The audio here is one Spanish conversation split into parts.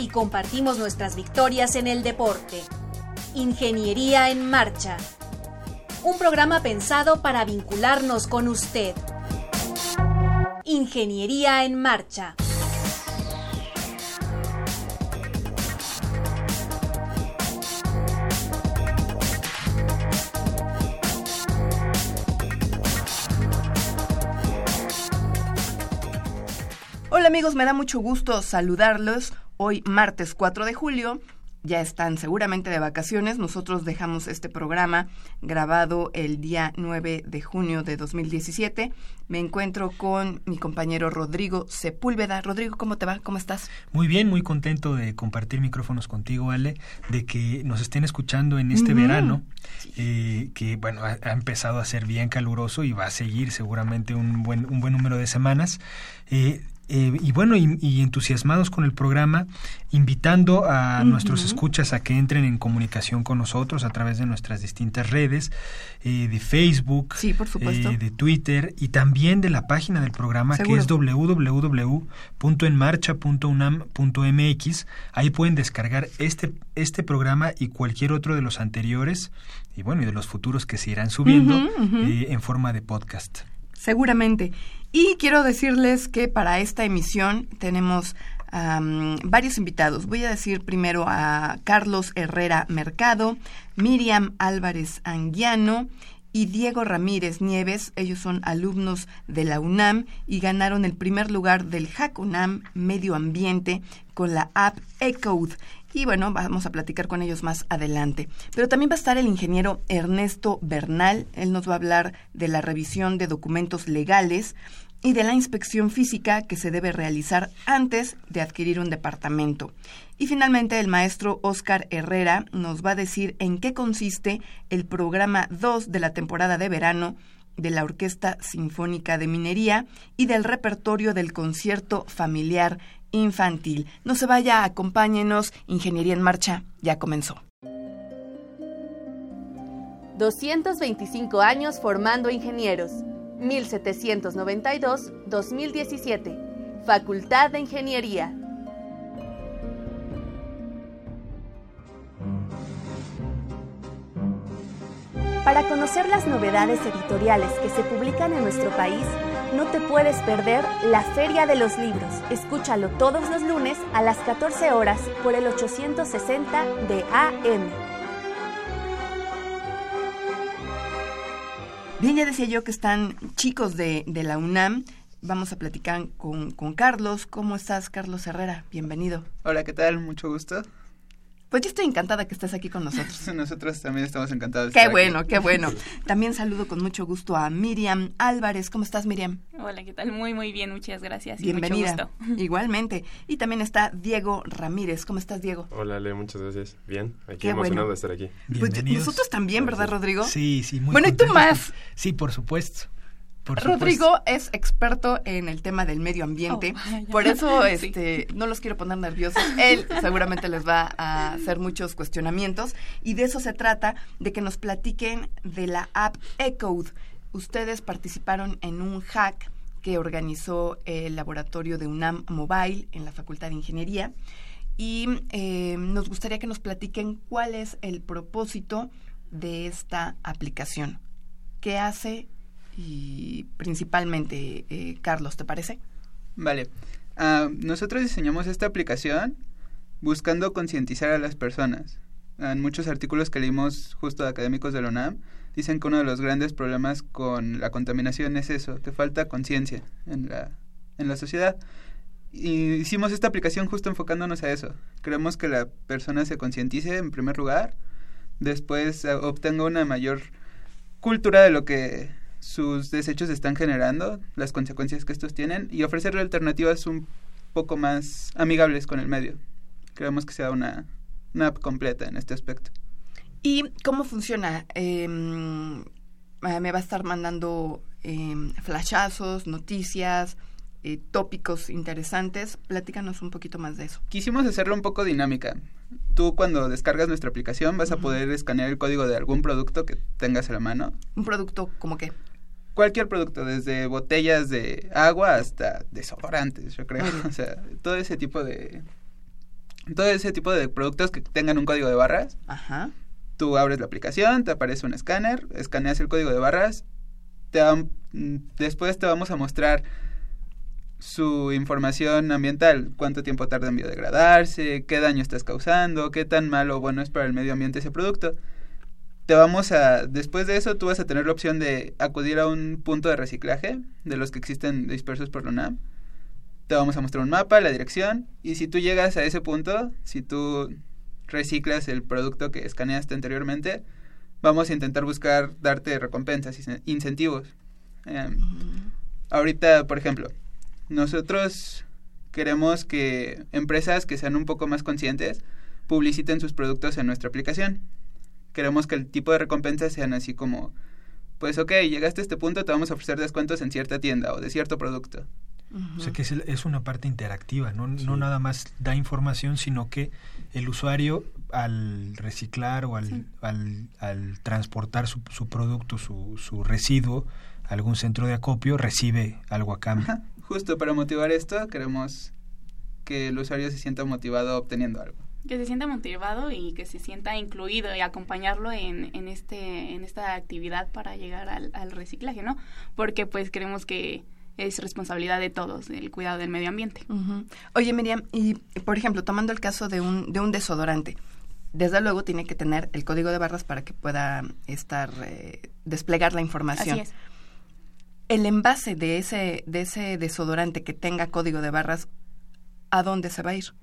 Y compartimos nuestras victorias en el deporte. Ingeniería en Marcha. Un programa pensado para vincularnos con usted. Ingeniería en Marcha. Hola amigos, me da mucho gusto saludarlos. Hoy martes 4 de julio ya están seguramente de vacaciones. Nosotros dejamos este programa grabado el día 9 de junio de 2017. Me encuentro con mi compañero Rodrigo Sepúlveda. Rodrigo, ¿cómo te va? ¿Cómo estás? Muy bien, muy contento de compartir micrófonos contigo, Ale, de que nos estén escuchando en este verano, eh, que bueno, ha, ha, empezado a ser bien caluroso y va a seguir seguramente un buen, un buen número de semanas. Eh, eh, y bueno, y, y, entusiasmados con el programa, invitando a uh -huh. nuestros escuchas a que entren en comunicación con nosotros a través de nuestras distintas redes, eh, de Facebook, sí, por. Eh, de Twitter y también de la página del programa ¿Seguro? que es www.enmarcha.unam.mx. Ahí pueden descargar este, este programa y cualquier otro de los anteriores y bueno, y de los futuros que se irán subiendo uh -huh, uh -huh. en forma de podcast. Seguramente. Y quiero decirles que para esta emisión tenemos varios invitados. Voy a decir primero a Carlos Herrera Mercado, Miriam Álvarez Anguiano y Diego Ramírez Nieves. Ellos son alumnos de la UNAM y ganaron el primer lugar del Hack UNAM Medio Ambiente con la app Ecode. Y bueno, vamos a platicar con ellos más adelante. Pero también va a estar el ingeniero Ernesto Bernal. Él nos va a hablar de la revisión de documentos legales y de la inspección física que se debe realizar antes de adquirir un departamento. Y finalmente el maestro Oscar Herrera nos va a decir en qué consiste el programa 2 de la temporada de verano de la Orquesta Sinfónica de Minería y del repertorio del concierto familiar infantil. No se vaya, acompáñenos. Ingeniería en Marcha ya comenzó. 225 años formando ingenieros. 1792-2017. Facultad de Ingeniería. Para conocer las novedades editoriales que se publican en nuestro país, no te puedes perder la Feria de los Libros. Escúchalo todos los lunes a las 14 horas por el 860 de AM. Bien, ya decía yo que están chicos de, de la UNAM. Vamos a platicar con, con, Carlos. ¿Cómo estás, Carlos Herrera? Bienvenido. Hola, ¿qué tal? Mucho gusto. Pues yo estoy encantada que estés aquí con nosotros. Nosotros también estamos encantados. Qué bueno, aquí. qué bueno. También saludo con mucho gusto a Miriam Álvarez. ¿Cómo estás, Miriam? Hola, ¿qué tal? Muy, muy bien, muchas gracias. Bienvenida. Y mucho gusto. Igualmente. Y también está Diego Ramírez. ¿Cómo estás, Diego? Hola, Ale, muchas gracias. Bien, aquí qué emocionado bueno. de estar aquí. Pues nosotros también, ¿verdad, Rodrigo? Sí, sí, muy Bueno, ¿y tú más? Sí, por supuesto. Por Rodrigo es experto en el tema del medio ambiente, oh, por eso este, sí. no los quiero poner nerviosos. Él seguramente les va a hacer muchos cuestionamientos y de eso se trata, de que nos platiquen de la app Ecode. Ustedes participaron en un hack que organizó el laboratorio de UNAM Mobile en la Facultad de Ingeniería y eh, nos gustaría que nos platiquen cuál es el propósito de esta aplicación. ¿Qué hace y principalmente, eh, Carlos, ¿te parece? Vale. Uh, nosotros diseñamos esta aplicación buscando concientizar a las personas. En muchos artículos que leímos justo académicos de la UNAM, dicen que uno de los grandes problemas con la contaminación es eso, que falta conciencia en la, en la sociedad. Y hicimos esta aplicación justo enfocándonos a eso. Creemos que la persona se concientice en primer lugar, después obtenga una mayor cultura de lo que sus desechos están generando, las consecuencias que estos tienen y ofrecerle alternativas un poco más amigables con el medio. Creemos que sea una una app completa en este aspecto. ¿Y cómo funciona? Em, ah, me va a estar mandando eh, flashazos, noticias, eh, tópicos interesantes. Platícanos un poquito más de eso. Quisimos hacerlo un poco dinámica. Tú cuando descargas nuestra aplicación vas a poder escanear el código de algún producto que tengas a la mano. ¿Un producto como qué? Cualquier producto, desde botellas de agua hasta desodorantes, yo creo. O sea, todo ese tipo de... Todo ese tipo de productos que tengan un código de barras. Ajá. Tú abres la aplicación, te aparece un escáner, escaneas el código de barras, te después te vamos a mostrar su información ambiental, cuánto tiempo tarda en biodegradarse, qué daño estás causando, qué tan malo o bueno es para el medio ambiente ese producto. Te vamos a, después de eso, tú vas a tener la opción de acudir a un punto de reciclaje de los que existen dispersos por la UNAM. Te vamos a mostrar un mapa, la dirección, y si tú llegas a ese punto, si tú reciclas el producto que escaneaste anteriormente, vamos a intentar buscar darte recompensas, incentivos. Em, ahorita, por ejemplo, nosotros queremos que empresas que sean un poco más conscientes publiciten sus productos en nuestra aplicación. Queremos que el tipo de recompensas sean así como, pues ok, llegaste a este punto, te vamos a ofrecer descuentos en cierta tienda o de cierto producto. O sea que es, una parte interactiva, no, no nada más da información, sino que el usuario al reciclar o al, al, transportar su, su producto, su, su, residuo a algún centro de acopio, recibe algo a cambio justo para motivar esto, queremos que el usuario se sienta motivado obteniendo algo. Que se sienta motivado y que se sienta incluido y acompañarlo en, en, este, en esta actividad para llegar al, reciclaje, ¿no? Porque pues creemos que es responsabilidad de todos el cuidado del medio ambiente. Oye, Miriam, y por ejemplo, tomando el caso de un, de un desodorante, desde luego tiene que tener el código de barras para que pueda estar, eh, desplegar la información. Así es el envase de ese, de ese desodorante que tenga código de barras, ¿a dónde se va a ir?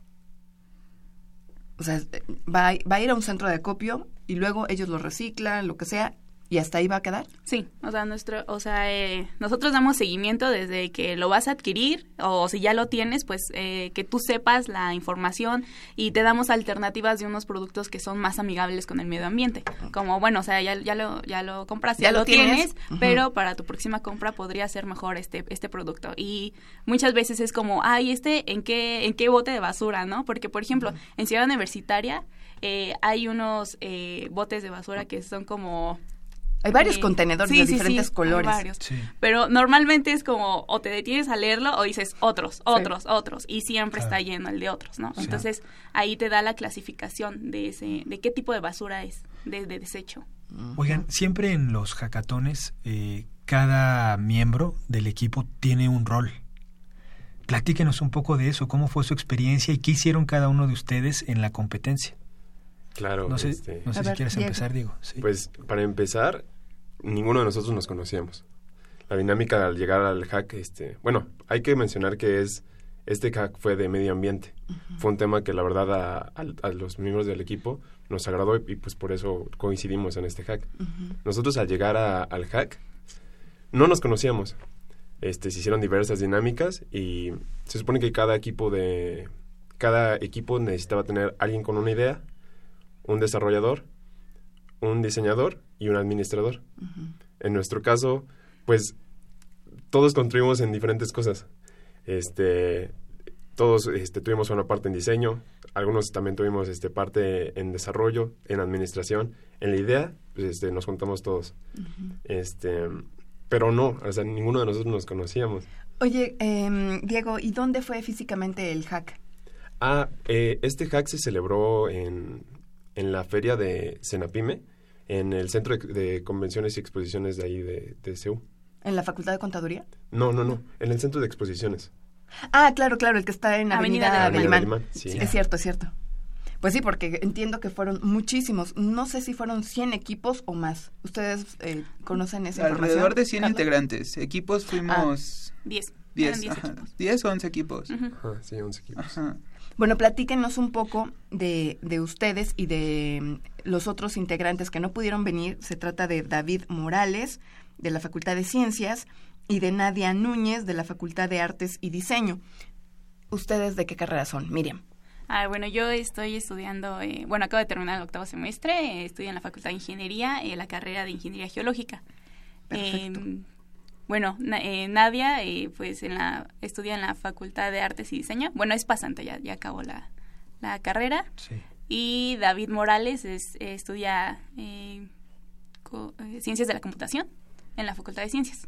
O sea, va, va a ir a un centro de acopio y luego ellos lo reciclan, lo que sea, ¿Y hasta ahí va a quedar? Sí, o sea, nuestro, o sea, eh, nosotros damos seguimiento desde que lo vas a adquirir o si ya lo tienes, pues eh, que tú sepas la información y te damos alternativas de unos productos que son más amigables con el medio ambiente. Como, bueno, o sea, ya, ya lo ya lo compras, ya, lo tienes, pero para tu próxima compra podría ser mejor este este producto. Y muchas veces es como, ay, este en qué en qué bote de basura, ¿no? Porque por ejemplo, en Ciudad Universitaria eh, hay unos botes de basura que son como hay varios contenedores de diferentes colores. Varios. Pero normalmente es como o te detienes a leerlo o dices otros, otros, otros y siempre está lleno el de otros, ¿no? Entonces ahí te da la clasificación de ese de qué tipo de basura es de, desecho. Oigan, siempre en los hackatones eh, cada miembro del equipo tiene un rol. Platíquenos un poco de eso, cómo fue su experiencia y qué hicieron cada uno de ustedes en la competencia. Claro. No sé, este, no sé si quieres empezar, Diego. Pues para empezar, ninguno de nosotros nos conocíamos. La dinámica al llegar al hack, este, bueno, hay que mencionar que es este hack fue de medio ambiente. Fue un tema que la verdad a, los miembros del equipo nos agradó y, pues por eso coincidimos en este hack. Nosotros al llegar al hack no nos conocíamos. Este, se hicieron diversas dinámicas y se supone que cada equipo de cada equipo necesitaba tener alguien con una idea un desarrollador, un diseñador y un administrador. En nuestro caso, pues todos contribuimos en diferentes cosas. Este, todos este, tuvimos una parte en diseño, algunos también tuvimos este, parte en desarrollo, en administración. En la idea, pues, este, nos juntamos todos. este, pero no, o sea, ninguno de nosotros nos conocíamos. Oye, em, Diego, ¿y dónde fue físicamente el hack? Ah, eh, este hack se celebró en en la feria de Senapime, en el Centro de, Convenciones y Exposiciones de ahí de, de CEU. ¿En la Facultad de Contaduría? No, no, no, en el Centro de Exposiciones. Ah, claro, claro, el que está en Avenida, Avenida Sí. Es cierto, es cierto. Pues sí, porque entiendo que fueron muchísimos. No sé si fueron 100 equipos o más. ¿Ustedes eh, conocen esa información? Alrededor de 100 integrantes. Equipos fuimos... 10. 10, 10 o 11 equipos. sí, 11 equipos. Ajá. Bueno, platíquenos un poco de, de ustedes y de mm, los otros integrantes que no pudieron venir. Se trata de David Morales, de la Facultad de Ciencias, y de Nadia Núñez, de la Facultad de Artes y Diseño. ¿Ustedes de qué carrera son, Miriam? Ah, bueno, yo estoy estudiando, eh, bueno, acabo de terminar el octavo semestre, eh, estudio en la Facultad de Ingeniería, en la carrera de Ingeniería Geológica. Perfecto. Bueno, na- eh, Nadia, eh, pues en la, estudia en la Facultad de Artes y Diseño. Bueno, es pasante, ya, ya acabó la, la carrera. Sí. Y David Morales es, eh, estudia eh, co- eh, Ciencias de la Computación en la Facultad de Ciencias.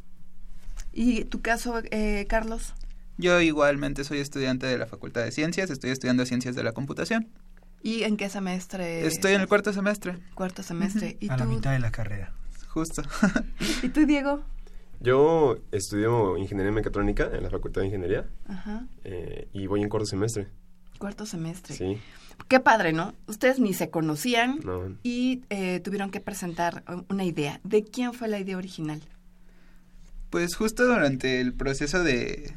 ¿Y tu caso, eh, Carlos? Yo igualmente soy estudiante de la Facultad de Ciencias, estoy estudiando Ciencias de la Computación. ¿Y en qué semestre? Estoy en el cuarto semestre, cuarto semestre. ¿Y A la mitad de la carrera. justo. ¿Y tú, Diego? Yo estudio ingeniería mecatrónica en la Facultad de Ingeniería Ajá. eh, y voy en cuarto semestre. Cuarto semestre. Sí, Qué padre, ¿no? Ustedes ni se conocían no. y eh, tuvieron que presentar una idea. ¿De quién fue la idea original? Pues justo durante el proceso de,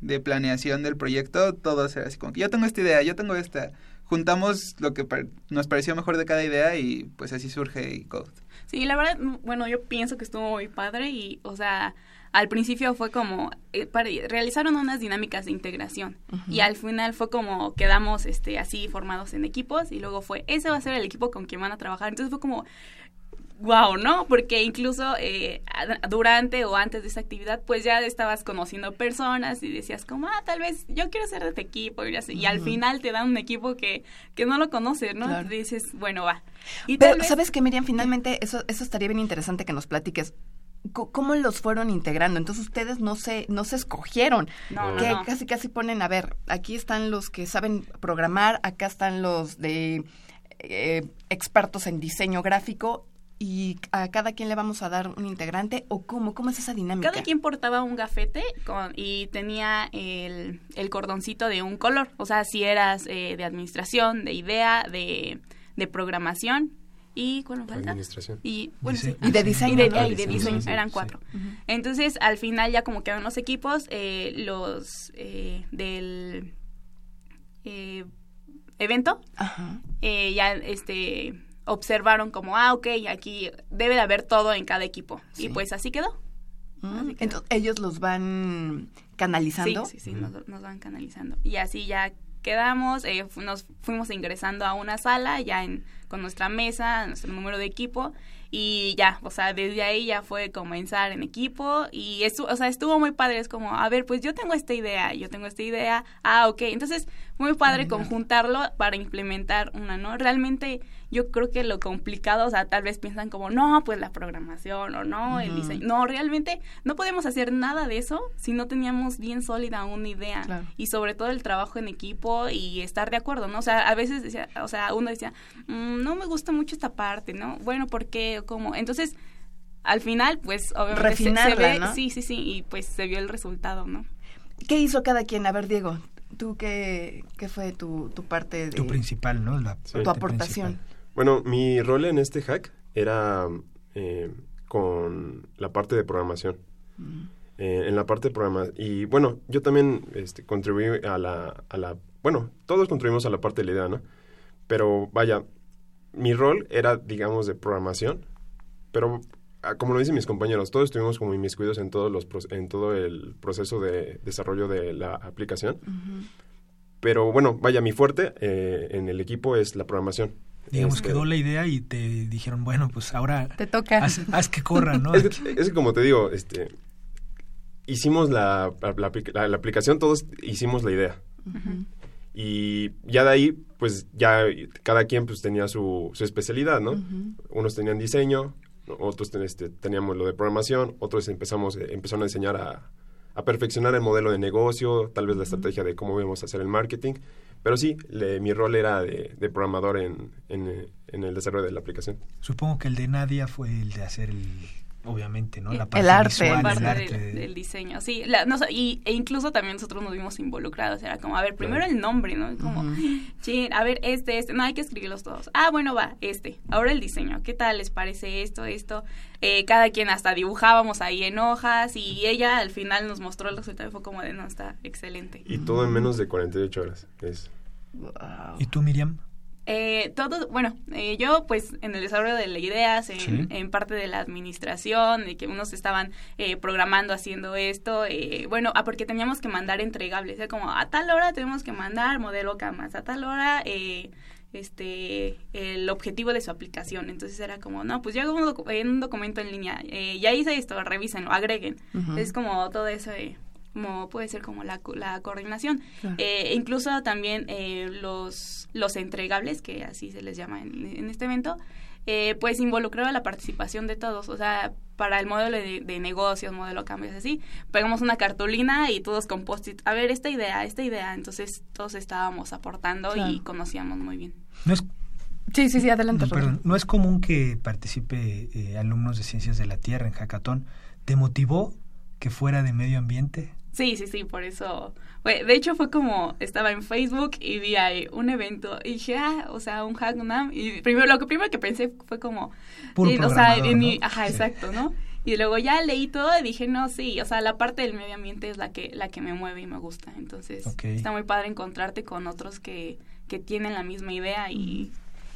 de planeación del proyecto, todo era así como que yo tengo esta idea, yo tengo esta. Juntamos lo que par- nos pareció mejor de cada idea y pues así surge Code. Sí, la verdad, mm, bueno, yo pienso que estuvo muy padre y, o sea, al principio fue como, eh, para- realizaron unas dinámicas de integración y al final fue como quedamos este así formados en equipos y luego fue, ese va a ser el equipo con quien van a trabajar. Entonces fue como, wow, ¿no? Porque incluso eh, durante o antes de esa actividad, pues ya estabas conociendo personas y decías como, ah, tal vez yo quiero ser de este equipo y, así. y al final te dan un equipo que, que no lo conoces, ¿no? Claro. Y dices, bueno, va. Y Pero, vez- ¿sabes qué, Miriam? Finalmente, eso, eso estaría bien interesante que nos platiques. ¿Cómo los fueron integrando? Entonces, ustedes no se, no se escogieron. No, no, que no. casi, casi ponen, a ver, aquí están los que saben programar, acá están los de eh, expertos en diseño gráfico y a cada quien le vamos a dar un integrante o cómo, cómo es esa dinámica. Cada quien portaba un gafete con, y tenía el, el cordoncito de un color. O sea, si eras eh, de administración, de idea, de, de programación y ¿cuál nos falta? Administración. Y, bueno, Dise- sí. Y de diseño, Y de, ¿no? y de Sí, diseño, sí, sí, eran sí. cuatro. Entonces, al final ya como quedaron los equipos, eh, los eh, del eh, evento Ajá. eh, ya este observaron como, ah, ok, aquí debe de haber todo en cada equipo. Sí. Y pues así quedó. Mm, Así quedó. Entonces, ellos los van canalizando. Sí, sí, sí, nos, nos van canalizando. Y así ya quedamos, eh, nos fuimos ingresando a una sala ya en, con nuestra mesa, nuestro número de equipo y ya, o sea, desde ahí ya fue comenzar en equipo y estu o sea, estuvo muy padre, es como, a ver, pues yo tengo esta idea, yo tengo esta idea, ah, ok, entonces muy padre conjuntarlo para implementar una, ¿no? Realmente yo creo que lo complicado, o sea, tal vez piensan como, no, pues la programación o no, el diseño, no, realmente no podemos hacer nada de eso si no teníamos bien sólida una idea Claro. y sobre todo el trabajo en equipo y estar de acuerdo, ¿no? O sea, a veces decía, o sea, uno decía, "Mm, no me gusta mucho esta parte, ¿no? Bueno, ¿por qué? ¿Cómo? Entonces, al final, pues, obviamente se- ve, ¿no? sí, sí, sí, y pues se vio el resultado, ¿no? ¿Qué hizo cada quien? A ver, Diego, ¿tú qué, qué fue tu, tu parte de Tu principal, ¿no? La Sí. parte tu aportación? principal. Bueno, mi rol en este hack era eh, con la parte de programación. Eh, en la parte de programación. Y bueno, yo también este, contribuí a la, a la... Bueno, todos contribuimos a la parte de la idea, ¿no? Pero vaya, mi rol era, digamos, de programación. Pero, ah, como lo dicen mis compañeros, todos estuvimos como inmiscuidos en, todos los, en todo el proceso de desarrollo de la aplicación. Pero bueno, vaya, mi fuerte eh, en el equipo es la programación. Digamos, Este, quedó la idea y te dijeron, bueno, pues ahora Te toca. haz, haz que corra, ¿no? Es que, es que como te digo, este, hicimos la, la, la apli- la- la aplicación, todos hicimos la idea. Y ya de ahí, pues ya cada quien pues tenía su, su especialidad, ¿no? Unos tenían diseño, otros ten- este, teníamos lo de programación, otros empezamos, eh, empezaron a enseñar a, a perfeccionar el modelo de negocio, tal vez la estrategia de cómo íbamos a hacer el marketing. Pero sí, le- mi rol era de, de programador en, en, en el desarrollo de la aplicación. Supongo que el de Nadia fue el de hacer el, obviamente, ¿no? La El parte arte. visual, parte el arte. del diseño, sí. La- no, y, e incluso también nosotros nos vimos involucrados. Era como, a ver, primero Claro. el nombre, ¿no? Como, a ver, este, este. No, hay que escribirlos todos. Ah, bueno, va, este. Ahora el diseño. ¿Qué tal les parece esto, esto? Eh, cada quien hasta dibujábamos ahí en hojas y ella al final nos mostró el resultado y fue como de, no, está excelente. Y todo en menos de 48 horas. Es, Wow. ¿Y tú, Miriam? Eh, todo, bueno, eh, yo pues en el desarrollo de las ideas, en, en, parte de la administración, de que unos estaban eh, programando haciendo esto, eh, bueno, ah, porque teníamos que mandar entregables, ¿eh? como a tal hora tenemos que mandar modelo camas, a tal hora eh, este el objetivo de su aplicación. Entonces era como, no, pues yo hago un, un documento en línea, eh, ya hice esto, revísenlo, agreguen. Es como todo eso, eh, como puede ser como la, la coordinación. Claro. Eh, incluso también eh, los, los entregables, que así se les llama en, en este evento, eh, pues involucraba la participación de todos. O sea, para el modelo de, de negocios, modelo cambios, así, pegamos una cartulina y todos con post-it, a ver, esta idea, esta idea. Entonces todos estábamos aportando claro. y conocíamos muy bien. No es Sí, sí, sí, adelante. No, perdón, no es común que participe eh, alumnos de Ciencias de la Tierra en Hackathon. ¿Te motivó que fuera de medio ambiente? Sí, sí, sí, por eso. De hecho, fue como estaba en Facebook y vi ahí un evento y dije, ah, o sea, un Hacknam. Y primero, lo que primero que pensé fue como. Puro eh, o sea, en mi. Ajá, sí. exacto, ¿no? Y luego ya leí todo y dije, no, sí, o sea, la parte del medio ambiente es la que, la que me mueve y me gusta. Entonces, okay. está muy padre encontrarte con otros que, que tienen la misma idea y.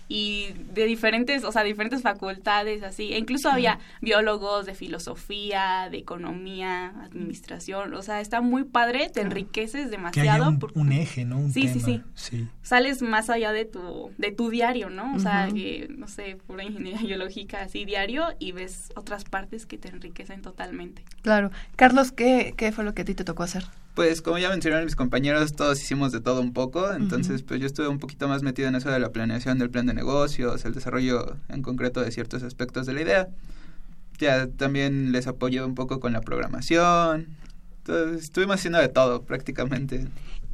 Y de diferentes, o sea, diferentes facultades, así. E incluso había biólogos de filosofía, de economía, administración. O sea, está muy padre, te enriqueces demasiado. Que haya un, un eje, ¿no? Un sí, tema. sí, sí, sí. Sales más allá de tu, de tu diario, ¿no? O sea, que, no sé, pura ingeniería biológica así diario y ves otras partes que te enriquecen totalmente. Claro. Carlos, ¿qué, qué fue lo que a ti te tocó hacer? Pues como ya mencionaron mis compañeros, todos hicimos de todo un poco, entonces uh -huh. pues yo estuve un poquito más metido en eso de la planeación del plan de negocios, el desarrollo en concreto de ciertos aspectos de la idea. Ya también les apoyé un poco con la programación. Entonces, estuvimos haciendo de todo prácticamente.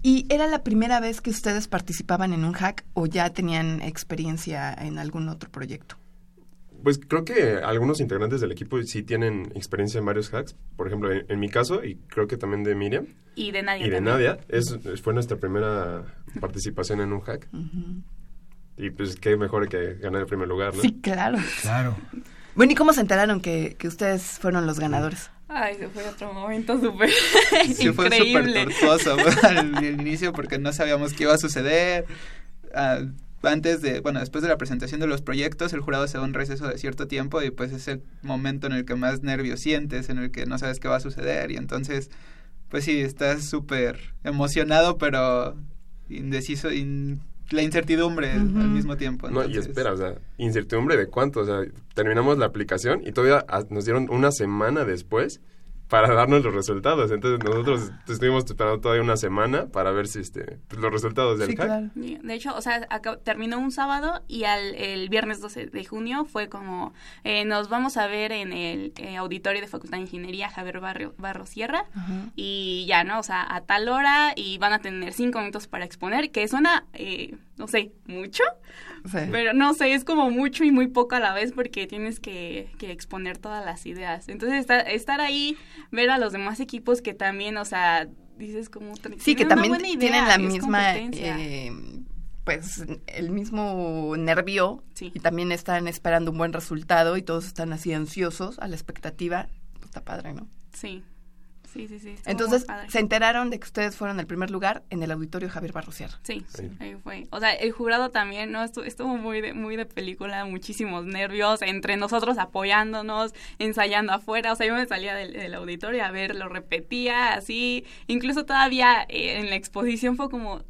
¿Y era la primera vez que ustedes participaban en un hack o ya tenían experiencia en algún otro proyecto? Pues creo que algunos integrantes del equipo sí tienen experiencia en varios hacks. Por ejemplo, en, en mi caso, y creo que también de Miriam. Y de Nadia. Y de también. Nadia. Es, fue nuestra primera participación en un hack. Uh -huh. Y pues qué mejor que ganar el primer lugar, ¿no? Sí, claro. Claro. Bueno, ¿y cómo se enteraron que, que ustedes fueron los ganadores? Ay, se fue otro momento súper sí, fue súper tortuoso al, al inicio porque no sabíamos qué iba a suceder. Uh, antes de, bueno, después de la presentación de los proyectos, el jurado se da un receso de cierto tiempo y pues es el momento en el que más nervios sientes, en el que no sabes qué va a suceder y entonces, pues sí, estás súper emocionado pero indeciso, in, la incertidumbre uh -huh. al mismo tiempo. Entonces... No, y espera, o sea, incertidumbre de cuánto, o sea, terminamos la aplicación y todavía nos dieron una semana después para darnos los resultados. Entonces nosotros estuvimos esperando todavía una semana para ver si este pues, los resultados del sí, hack. Claro. De hecho, o sea, acá, terminó un sábado y al el viernes 12 de junio fue como eh, nos vamos a ver en el eh, auditorio de Facultad de Ingeniería Javier Barrio, Barro Sierra uh -huh. y ya, ¿no? O sea, a tal hora y van a tener cinco minutos para exponer, que suena, eh, no sé, mucho, Sí. Pero no sé, es como mucho y muy poco a la vez porque tienes que, que exponer todas las ideas. Entonces, estar, estar, ahí, ver a los demás equipos que también, o sea, dices como... Sí, que también tienen la misma... Eh, pues el mismo nervio sí. y también están esperando un buen resultado y todos están así ansiosos a la expectativa. Pues está padre, ¿no? Sí. Sí, sí, sí. Entonces, se enteraron de que ustedes fueron el primer lugar en el auditorio Javier Barrocier. Sí, sí, ahí fue. O sea, el jurado también, ¿no? Estuvo, estuvo muy, de, muy de película, muchísimos nervios, entre nosotros apoyándonos, ensayando afuera. O sea, yo me salía del, del auditorio a ver, lo repetía, así. Incluso todavía eh, en la exposición fue como,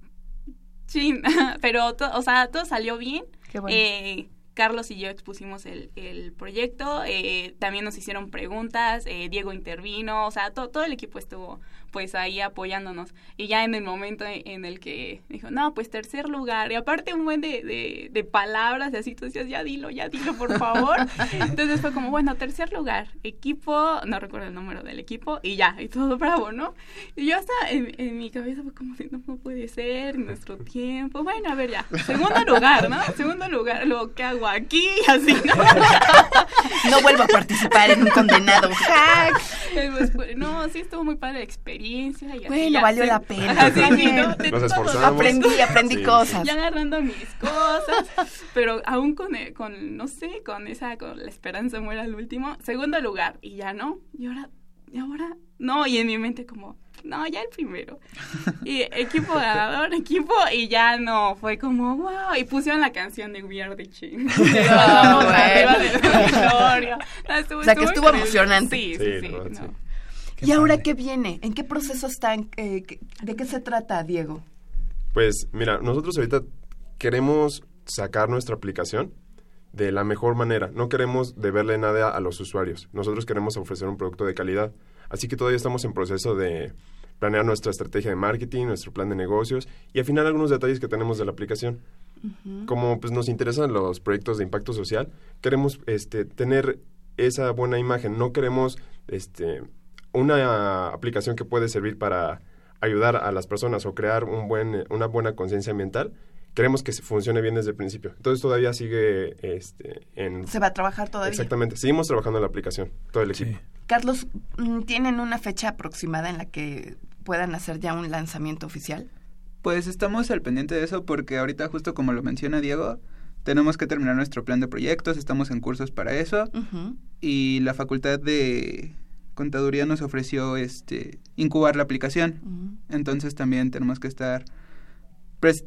chin, pero, to, o sea, todo salió bien. Qué bueno. Eh, Carlos y yo expusimos el, el proyecto, eh, también nos hicieron preguntas, eh, Diego intervino, o sea, to, todo el equipo estuvo pues ahí apoyándonos. Y ya en el momento en el que dijo, no, pues tercer lugar, y aparte un buen de, de, de palabras, y así tú decías, ya dilo, ya dilo, por favor. Entonces fue como, bueno, tercer lugar, equipo, no recuerdo el número del equipo, y ya, y todo bravo, ¿no? Y yo hasta en, en mi cabeza fue como, no, no puede ser, nuestro tiempo, bueno, a ver ya, segundo lugar, ¿no? Segundo lugar, lo que hago aquí, así, ¿no? no vuelvo a participar en un condenado hack. Pues, no, sí estuvo muy padre la experiencia. Y bueno, ya, valió sí. la pena. Así, ¿no? Nos esforzamos. Aprendí, aprendí sí. cosas. Ya agarrando mis cosas, pero aún con, con, no sé, con esa, con la esperanza muera al último. Segundo lugar, y ya no, y ahora, y ahora, no, y en mi mente como, no, ya el primero. Y equipo ganador, equipo, y ya no, fue como, wow, y pusieron la canción de We Are the Change. o sea, que estuvo emocionante. Sí, sí, sí. ¿Y ahora qué viene? ¿En qué proceso están? Eh, ¿De qué se trata, Diego? Pues mira, nosotros ahorita queremos sacar nuestra aplicación de la mejor manera. No queremos deberle nada a los usuarios. Nosotros queremos ofrecer un producto de calidad. Así que todavía estamos en proceso de planear nuestra estrategia de marketing, nuestro plan de negocios y al final algunos detalles que tenemos de la aplicación. Como pues nos interesan los proyectos de impacto social, queremos este tener esa buena imagen, no queremos este una aplicación que puede servir para ayudar a las personas o crear un buen una buena conciencia ambiental, queremos que funcione bien desde el principio. Entonces todavía sigue este, en... Se va a trabajar todavía. Exactamente, seguimos trabajando en la aplicación, todo el equipo. Carlos, mm, ¿tienen una fecha aproximada en la que puedan hacer ya un lanzamiento oficial? Pues estamos al pendiente de eso porque ahorita justo como lo menciona Diego, tenemos que terminar nuestro plan de proyectos, estamos en cursos para eso y la facultad de contaduría nos ofreció este incubar la aplicación. Entonces también tenemos que estar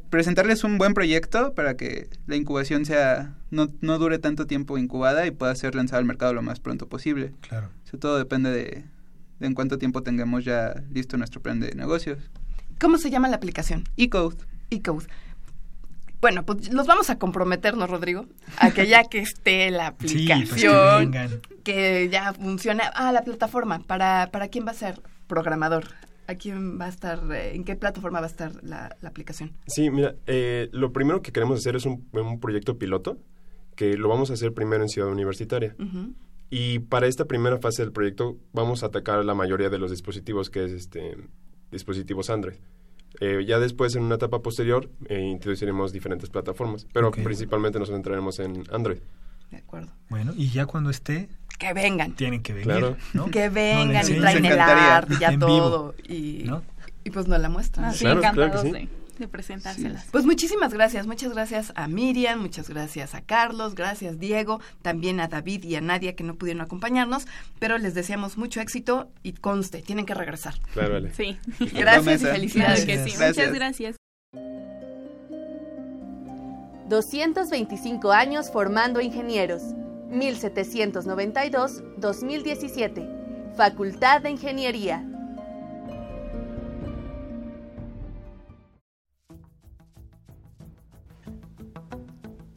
presentarles un buen proyecto para que la incubación sea no, no dure tanto tiempo incubada y pueda ser lanzada al mercado lo más pronto posible. Claro. Eso todo depende de, en cuánto tiempo tengamos ya listo nuestro plan de negocios. ¿Cómo se llama la aplicación? eCode. eCode. Bueno, pues los vamos a comprometernos, Rodrigo, a que ya que esté la pues aplicación, que, ya funcione. Ah, la plataforma, ¿para, ¿para quién va a ser? Programador. ¿A quién va a estar, eh, en qué plataforma va a estar la, aplicación? Sí, mira, eh, lo primero que queremos hacer es un, proyecto piloto, que lo vamos a hacer primero en Ciudad Universitaria. Y para esta primera fase del proyecto vamos a atacar la mayoría de los dispositivos, que es este dispositivos Android. Eh, ya después, en una etapa posterior, introduciremos diferentes plataformas, pero principalmente nos centraremos en Android. De acuerdo. Bueno, y ya cuando esté, que vengan. Tienen que venir. Que vengan y traen el arte y ya todo. Y, y pues nos la muestran. Así encantados de, presentárselas. Pues muchísimas gracias. Muchas gracias a Miriam, muchas gracias a Carlos, gracias Diego, también a David y a Nadia que no pudieron acompañarnos, pero les deseamos mucho éxito y conste, tienen que regresar. Claro, vale. Sí. Gracias y felicidades. Muchas gracias. 225 años formando ingenieros. 1792-2017. Facultad de Ingeniería.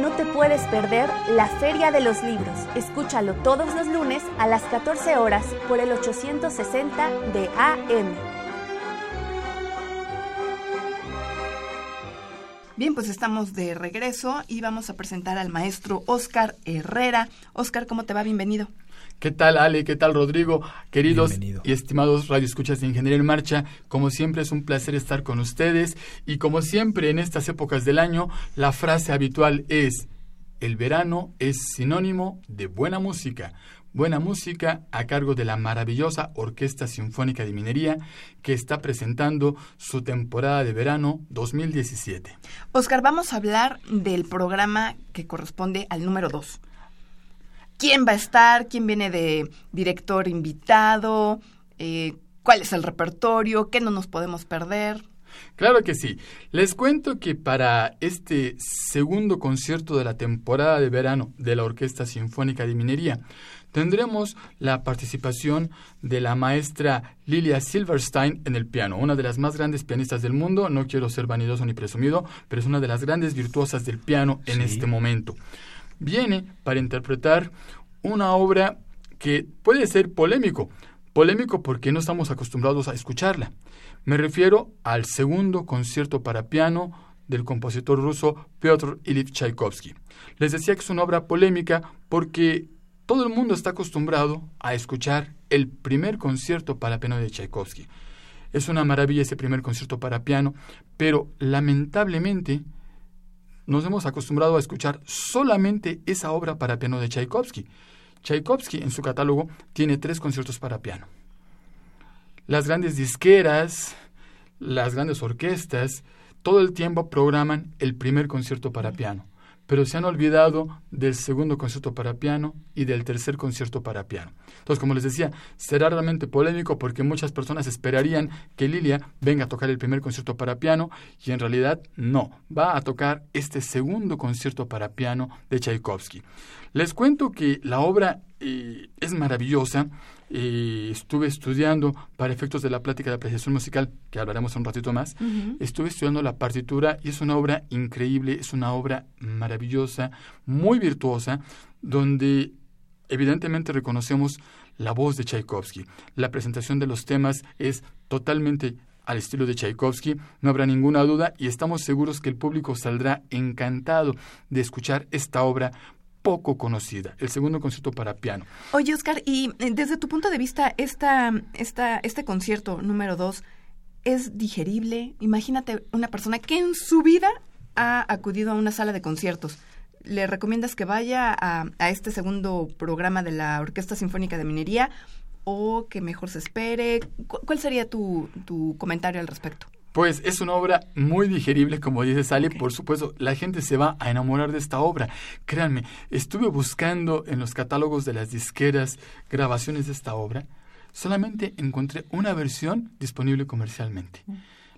no te puedes perder la Feria de los Libros. Escúchalo todos los lunes a las 14 horas por el 860 de AM. Bien, pues estamos de regreso y vamos a presentar al maestro Oscar Herrera. Oscar, ¿cómo te va? Bienvenido. ¿Qué tal Ale? ¿Qué tal Rodrigo? Queridos y estimados radioescuchas de Ingeniería en Marcha, como siempre es un placer estar con ustedes y como siempre en estas épocas del año, la frase habitual es, el verano es sinónimo de buena música. Buena música a cargo de la maravillosa Orquesta Sinfónica de Minería que está presentando su temporada de verano 2017. Oscar, vamos a hablar del programa que corresponde al número 2 quién va a estar, quién viene de director invitado, eh, cuál es el repertorio, qué no nos podemos perder. Claro que sí. Les cuento que para este segundo concierto de la temporada de verano de la Orquesta Sinfónica de Minería, tendremos la participación de la maestra Lilia Silverstein en el piano, una de las más grandes pianistas del mundo. No quiero ser vanidoso ni presumido, pero es una de las grandes virtuosas del piano en este momento. Viene para interpretar una obra que puede ser polémico, polémico porque no estamos acostumbrados a escucharla. Me refiero al segundo concierto para piano del compositor ruso Piotr Ilyich Tchaikovsky. Les decía que es una obra polémica porque todo el mundo está acostumbrado a escuchar el primer concierto para piano de Tchaikovsky. Es una maravilla ese primer concierto para piano, pero lamentablemente nos hemos acostumbrado a escuchar solamente esa obra para piano de Tchaikovsky. Tchaikovsky en su catálogo tiene tres conciertos para piano. Las grandes disqueras, las grandes orquestas, todo el tiempo programan el primer concierto para piano pero se han olvidado del segundo concierto para piano y del tercer concierto para piano. Entonces, como les decía, será realmente polémico porque muchas personas esperarían que Lilia venga a tocar el primer concierto para piano y en realidad no, va a tocar este segundo concierto para piano de Tchaikovsky. Les cuento que la obra eh, es maravillosa, estuve estudiando para efectos de la plática de apreciación musical, que hablaremos un ratito más, estuve estudiando la partitura y es una obra increíble, es una obra maravillosa, muy virtuosa, donde evidentemente reconocemos la voz de Tchaikovsky. La presentación de los temas es totalmente al estilo de Tchaikovsky, no habrá ninguna duda y estamos seguros que el público saldrá encantado de escuchar esta obra poco conocida, el segundo concierto para piano. Oye, Oscar, y eh, desde tu punto de vista, esta, esta, este concierto número dos es digerible. Imagínate una persona que en su vida ha acudido a una sala de conciertos. ¿Le recomiendas que vaya a, a este segundo programa de la Orquesta Sinfónica de Minería o que mejor se espere? ¿Cuál sería tu, tu comentario al respecto? Pues es una obra muy digerible, como dice Sally. Por supuesto, la gente se va a enamorar de esta obra. Créanme, estuve buscando en los catálogos de las disqueras grabaciones de esta obra. Solamente encontré una versión disponible comercialmente. Mm.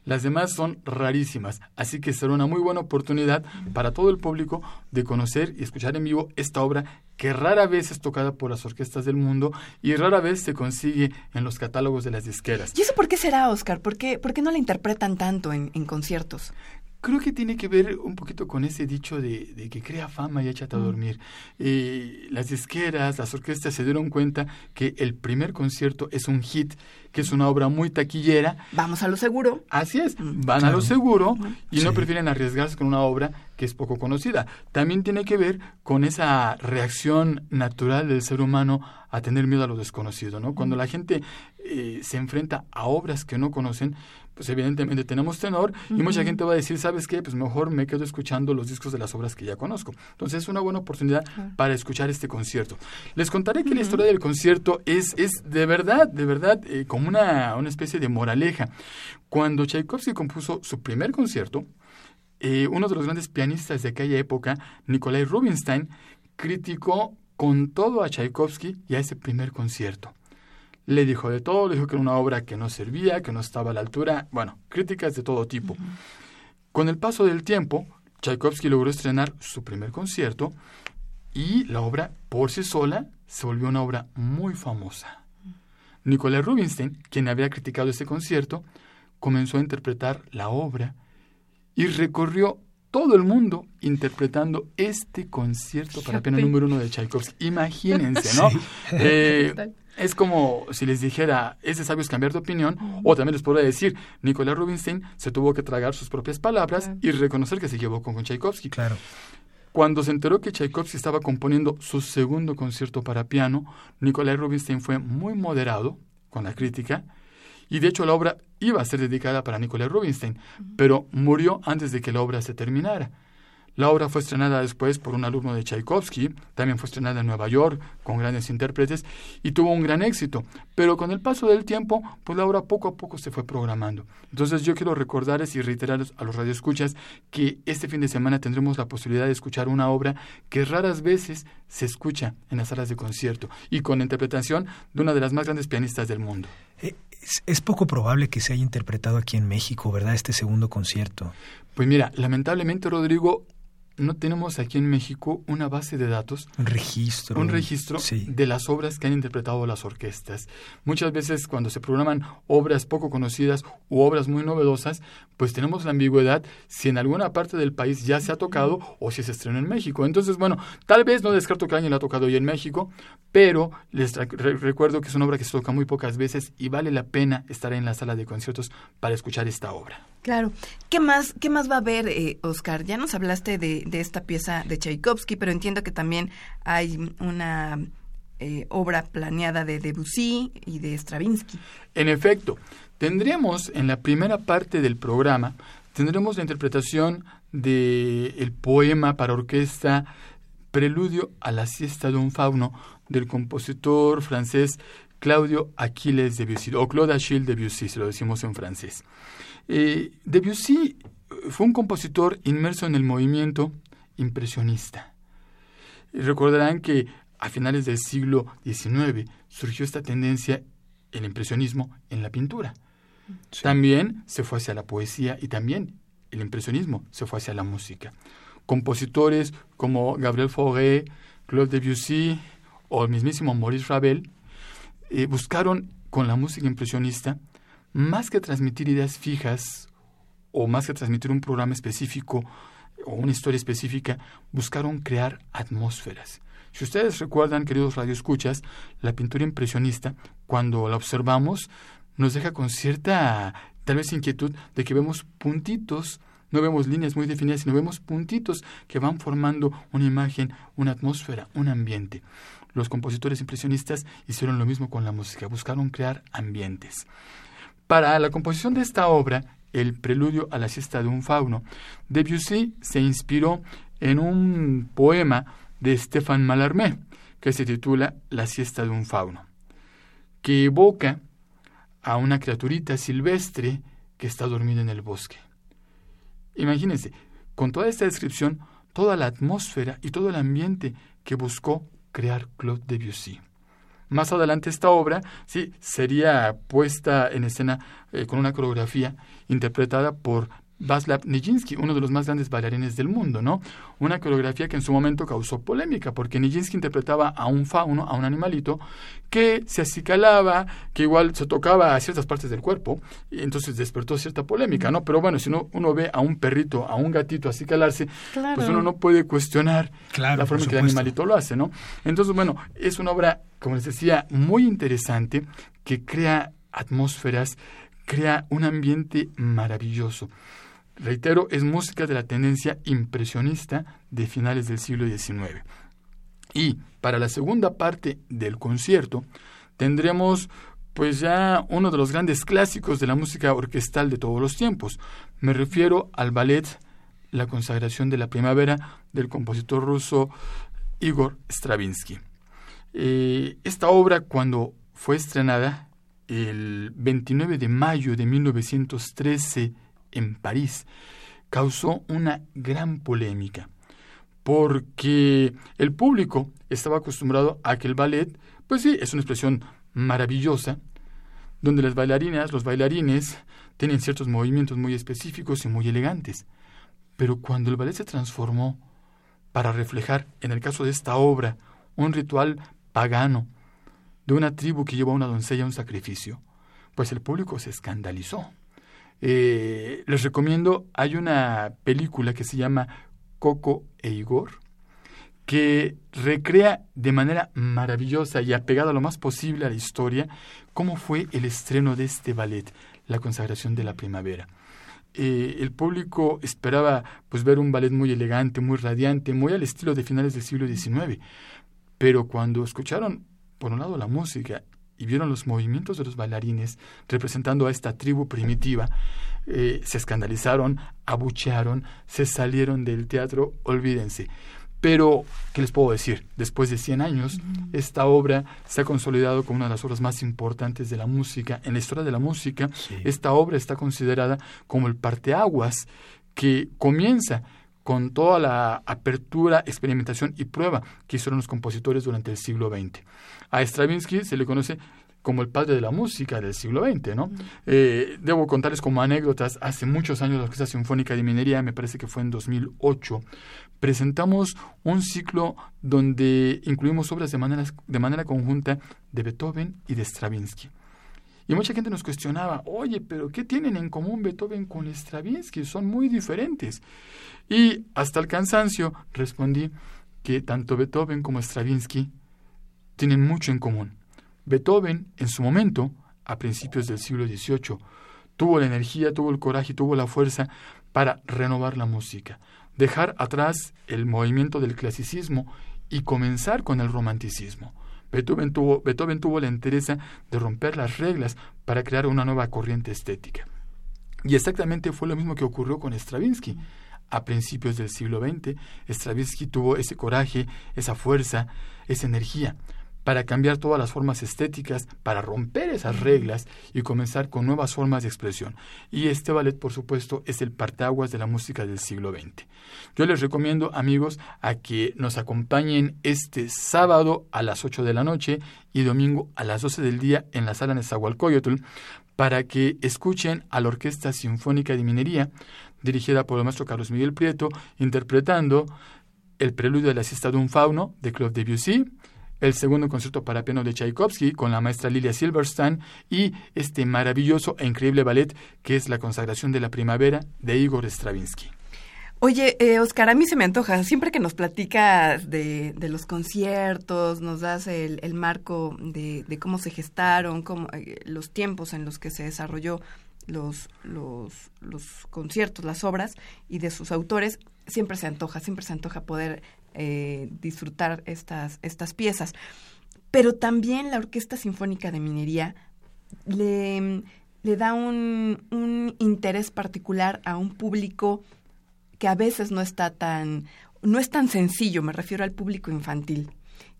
Las demás son rarísimas, así que será una muy buena oportunidad para todo el público de conocer y escuchar en vivo esta obra que rara vez es tocada por las orquestas del mundo y rara vez se consigue en los catálogos de las disqueras. ¿Y eso por qué será, Oscar? ¿Por qué, por qué no la interpretan tanto en, en conciertos? Creo que tiene que ver un poquito con ese dicho de, que crea fama y échate a mm. dormir. Eh, las disqueras, las orquestas se dieron cuenta que el primer concierto es un hit, que es una obra muy taquillera. Vamos a lo seguro. Así es, mm. van a lo seguro y no prefieren arriesgarse con una obra que es poco conocida. También tiene que ver con esa reacción natural del ser humano a tener miedo a lo desconocido, ¿no? Cuando mm. la gente eh, se enfrenta a obras que no conocen, pues evidentemente tenemos tenor y mucha gente va a decir, ¿sabes qué? Pues mejor me quedo escuchando los discos de las obras que ya conozco. Entonces es una buena oportunidad para escuchar este concierto. Les contaré que la historia del concierto es, es de verdad, de verdad, eh, como una, una especie de moraleja. Cuando Tchaikovsky compuso su primer concierto, eh, uno de los grandes pianistas de aquella época, Nikolai Rubinstein, criticó con todo a Tchaikovsky y a ese primer concierto le dijo de todo, le dijo que era una obra que no servía, que no estaba a la altura, bueno, críticas de todo tipo. Con el paso del tiempo, Tchaikovsky logró estrenar su primer concierto y la obra por sí sola se volvió una obra muy famosa. Nicolás Rubinstein, quien había criticado este concierto, comenzó a interpretar la obra y recorrió todo el mundo interpretando este concierto para piano número uno de Tchaikovsky. Imagínense, ¿no? Eh, es como si les dijera, es de sabios cambiar de opinión, o también les podría decir, Nicolás Rubinstein se tuvo que tragar sus propias palabras y reconocer que se equivocó con Tchaikovsky. Claro. Cuando se enteró que Tchaikovsky estaba componiendo su segundo concierto para piano, Nicolás Rubinstein fue muy moderado con la crítica, y de hecho la obra iba a ser dedicada para Nicolás Rubinstein, pero murió antes de que la obra se terminara. La obra fue estrenada después por un alumno de Tchaikovsky, también fue estrenada en Nueva York con grandes intérpretes y tuvo un gran éxito, pero con el paso del tiempo, pues la obra poco a poco se fue programando. Entonces yo quiero recordarles y reiterarles a los radioescuchas que este fin de semana tendremos la posibilidad de escuchar una obra que raras veces se escucha en las salas de concierto y con interpretación de una de las más grandes pianistas del mundo. Eh, es, poco probable que se haya interpretado aquí en México, ¿verdad? Este segundo concierto. Pues mira, lamentablemente, Rodrigo, no tenemos aquí en México una base de datos. Un registro. Un registro de las obras que han interpretado las orquestas. Muchas veces cuando se programan obras poco conocidas u obras muy novedosas, pues tenemos la ambigüedad si en alguna parte del país ya se ha tocado o si se estrenó en México. Entonces, bueno, tal vez no descarto que alguien la ha tocado hoy en México, pero les recuerdo que es una obra que se toca muy pocas veces y vale la pena estar en la sala de conciertos para escuchar esta obra. Claro. ¿Qué más, qué más va a haber, eh, Oscar? Ya nos hablaste de, de, esta pieza de Tchaikovsky, pero entiendo que también hay una eh, obra planeada de Debussy y de Stravinsky. En efecto, tendremos en la primera parte del programa, tendremos la interpretación del el poema para orquesta Preludio a la siesta de un fauno del compositor francés Claudio Achilles Debussy, o Claude Achille Debussy, si lo decimos en francés. Eh, Debussy fue un compositor inmerso en el movimiento impresionista. Recordarán que a finales del siglo XIX surgió esta tendencia, el impresionismo, en la pintura. También se fue hacia la poesía y también el impresionismo se fue hacia la música. Compositores como Gabriel Fauré, Claude Debussy o el mismísimo Maurice Ravel eh, buscaron con la música impresionista más que transmitir ideas fijas o más que transmitir un programa específico o una historia específica, buscaron crear atmósferas. Si ustedes recuerdan, queridos radioescuchas, la pintura impresionista, cuando la observamos, nos deja con cierta, tal vez, inquietud de que vemos puntitos, no vemos líneas muy definidas, sino vemos puntitos que van formando una imagen, una atmósfera, un ambiente. Los compositores impresionistas hicieron lo mismo con la música, buscaron crear ambientes. Para la composición de esta obra, el preludio a la siesta de un fauno, Debussy se inspiró en un poema de Stéphane Mallarmé que se titula La siesta de un fauno, que evoca a una criaturita silvestre que está dormida en el bosque. Imagínense, con toda esta descripción, toda la atmósfera y todo el ambiente que buscó crear Claude Debussy. Más adelante esta obra sí sería puesta en escena eh, con una coreografía interpretada por Vaslav Nijinsky, uno de los más grandes bailarines del mundo, ¿no? Una coreografía que en su momento causó polémica, porque Nijinsky interpretaba a un fauno, a un animalito, que se acicalaba, que igual se tocaba a ciertas partes del cuerpo, y entonces despertó cierta polémica, ¿no? Pero bueno, si uno, uno ve a un perrito, a un gatito acicalarse, pues uno no puede cuestionar la forma en que el animalito lo hace, ¿no? Entonces, bueno, es una obra, como les decía, muy interesante, que crea atmósferas, crea un ambiente maravilloso. Reitero, es música de la tendencia impresionista de finales del siglo XIX. Y para la segunda parte del concierto tendremos pues ya uno de los grandes clásicos de la música orquestal de todos los tiempos. Me refiero al ballet La consagración de la primavera del compositor ruso Igor Stravinsky. Eh, esta obra cuando fue estrenada el 29 de mayo de 1913 en París, causó una gran polémica, porque el público estaba acostumbrado a que el ballet, pues sí, es una expresión maravillosa, donde las bailarinas, los bailarines, tienen ciertos movimientos muy específicos y muy elegantes. Pero cuando el ballet se transformó para reflejar, en el caso de esta obra, un ritual pagano de una tribu que llevó a una doncella a un sacrificio, pues el público se escandalizó. Eh, les recomiendo, hay una película que se llama Coco e Igor, que recrea de manera maravillosa y apegada lo más posible a la historia cómo fue el estreno de este ballet, La consagración de la primavera. Eh, el público esperaba pues ver un ballet muy elegante, muy radiante, muy al estilo de finales del siglo XIX, pero cuando escucharon por un lado la música y vieron los movimientos de los bailarines representando a esta tribu primitiva, eh, se escandalizaron, abuchearon, se salieron del teatro, olvídense. Pero, ¿qué les puedo decir? Después de 100 años, esta obra se ha consolidado como una de las obras más importantes de la música. En la historia de la música, esta obra está considerada como el parteaguas que comienza con toda la apertura, experimentación y prueba que hicieron los compositores durante el siglo XX. A Stravinsky se le conoce como el padre de la música del siglo XX, ¿no? Eh, debo contarles como anécdotas, hace muchos años la Orquesta Sinfónica de Minería, me parece que fue en 2008, presentamos un ciclo donde incluimos obras de manera, de manera conjunta de Beethoven y de Stravinsky. Y mucha gente nos cuestionaba, oye, pero ¿qué tienen en común Beethoven con Stravinsky? Son muy diferentes. Y hasta el cansancio respondí que tanto Beethoven como Stravinsky tienen mucho en común. Beethoven, en su momento, a principios del siglo XVIII, tuvo la energía, tuvo el coraje, tuvo la fuerza para renovar la música, dejar atrás el movimiento del clasicismo y comenzar con el romanticismo. Beethoven tuvo, Beethoven tuvo la interés de romper las reglas para crear una nueva corriente estética. Y exactamente fue lo mismo que ocurrió con Stravinsky. A principios del siglo XX, Stravinsky tuvo ese coraje, esa fuerza, esa energía para cambiar todas las formas estéticas, para romper esas reglas y comenzar con nuevas formas de expresión. Y este ballet, por supuesto, es el partaguas de la música del siglo XX. Yo les recomiendo, amigos, a que nos acompañen este sábado a las 8 de la noche y domingo a las 12 del día en la sala Nezahualcóyotl para que escuchen a la Orquesta Sinfónica de Minería, dirigida por el maestro Carlos Miguel Prieto, interpretando el preludio de la siesta de un fauno de Claude Debussy, el segundo concierto para piano de Tchaikovsky con la maestra Lilia Silverstein y este maravilloso e increíble ballet que es La consagración de la primavera de Igor Stravinsky. Oye, eh, Oscar, a mí se me antoja, siempre que nos platicas de, de los conciertos, nos das el, marco de, de, cómo se gestaron, cómo, eh, los tiempos en los que se desarrolló los, los, los conciertos, las obras y de sus autores, siempre se antoja, siempre se antoja poder eh, disfrutar estas, estas piezas. Pero también la Orquesta Sinfónica de Minería le, le da un, un interés particular a un público que a veces no está tan, no es tan sencillo, me refiero al público infantil